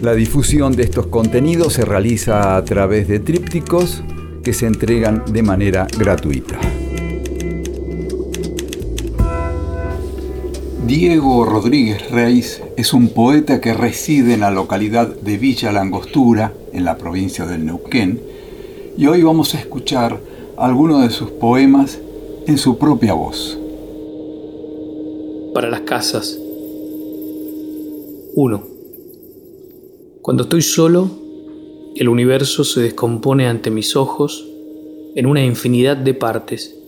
La difusión de estos contenidos se realiza a través de trípticos que se entregan de manera gratuita. Diego Rodríguez Reis es un poeta que reside en la localidad de Villa Langostura, en la provincia del Neuquén, y hoy vamos a escuchar algunos de sus poemas en su propia voz. Para las casas. 1. Cuando estoy solo, el universo se descompone ante mis ojos en una infinidad de partes,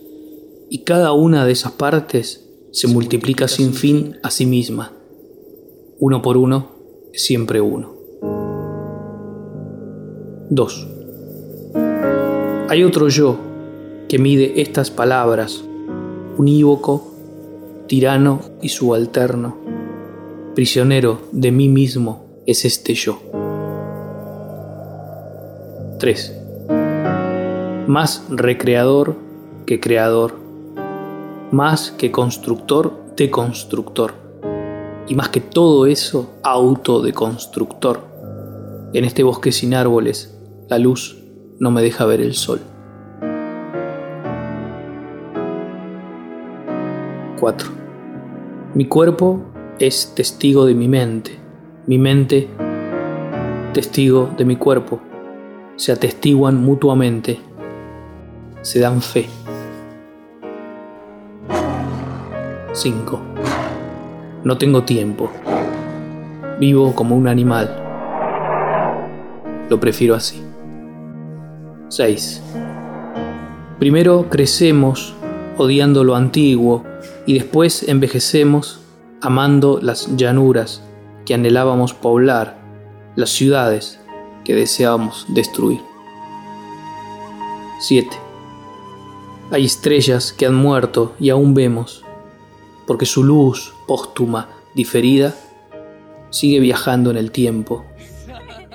y cada una de esas partes se multiplica sin fin a sí misma. Uno por uno siempre uno. 2. Hay otro yo que mide estas palabras, unívoco, tirano y subalterno. Prisionero de mí mismo es este yo. 3. Más recreador que creador más que constructor de constructor. Y más que todo eso, auto de constructor. En este bosque sin árboles, la luz no me deja ver el sol. 4. Mi cuerpo es testigo de mi mente, mi mente testigo de mi cuerpo. Se atestiguan mutuamente, se dan fe. 5. No tengo tiempo. Vivo como un animal. Lo prefiero así. 6. Primero crecemos odiando lo antiguo y después envejecemos amando las llanuras que anhelábamos poblar, las ciudades que deseábamos destruir. 7. Hay estrellas que han muerto y aún vemos porque su luz póstuma, diferida, sigue viajando en el tiempo.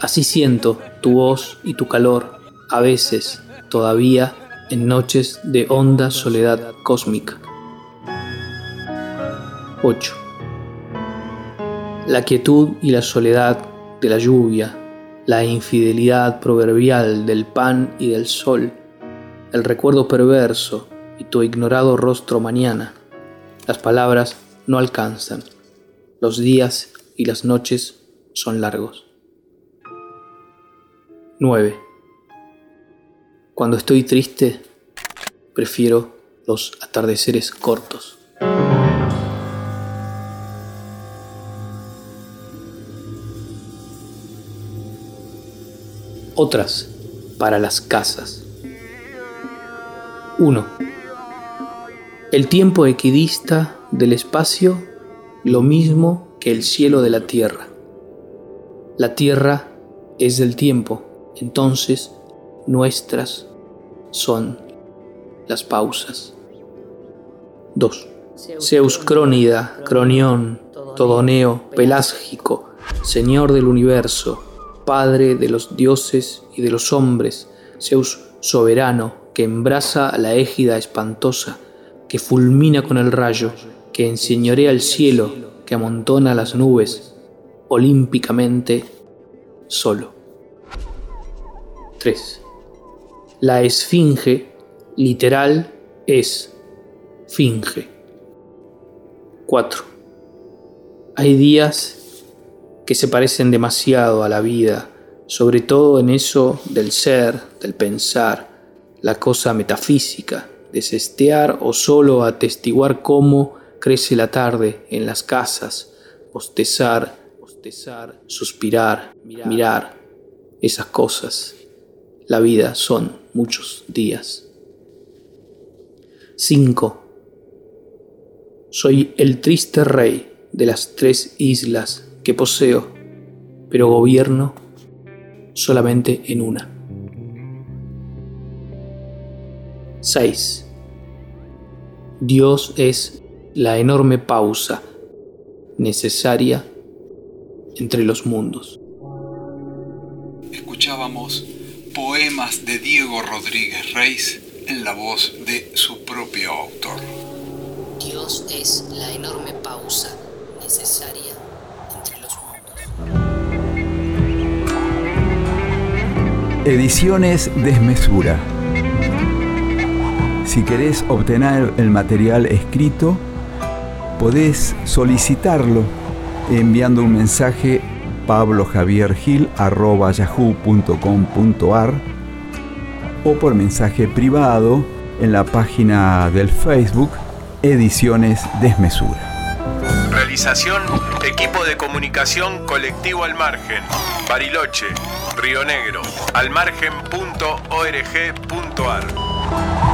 Así siento tu voz y tu calor, a veces, todavía, en noches de honda soledad cósmica. 8. La quietud y la soledad de la lluvia, la infidelidad proverbial del pan y del sol, el recuerdo perverso y tu ignorado rostro mañana las palabras no alcanzan. Los días y las noches son largos. 9. Cuando estoy triste, prefiero los atardeceres cortos. Otras para las casas. 1 el tiempo equidista del espacio lo mismo que el cielo de la tierra. La tierra es del tiempo, entonces nuestras son las pausas. 2. Zeus Cronión, Todoneo, Pelásgico, Señor del universo, Padre de los dioses y de los hombres, Zeus soberano que embraza la égida espantosa, que fulmina con el rayo, que enseñorea el cielo, que amontona las nubes, olímpicamente solo. 3. La esfinge literal es finge. 4. Hay días que se parecen demasiado a la vida, sobre todo en eso del ser, del pensar, la cosa metafísica, desestear o solo atestiguar cómo crece la tarde en las casas, bostezar, bostezar, suspirar, mirar, esas cosas. La vida son muchos días. 5. Soy el triste rey de las tres islas que poseo, pero gobierno solamente en una. 6. Dios es la enorme pausa necesaria entre los mundos. Escuchábamos poemas de Diego Rodríguez Reis en la voz de su propio autor. Dios es la enorme pausa necesaria Ediciones Desmesura. Si querés obtener el material escrito, podés solicitarlo enviando un mensaje pablojaviergil.yahoo.com.ar o por mensaje privado en la página del Facebook Ediciones Desmesura. Equipo de comunicación colectivo al margen, Bariloche, Río Negro, almargen.org.ar.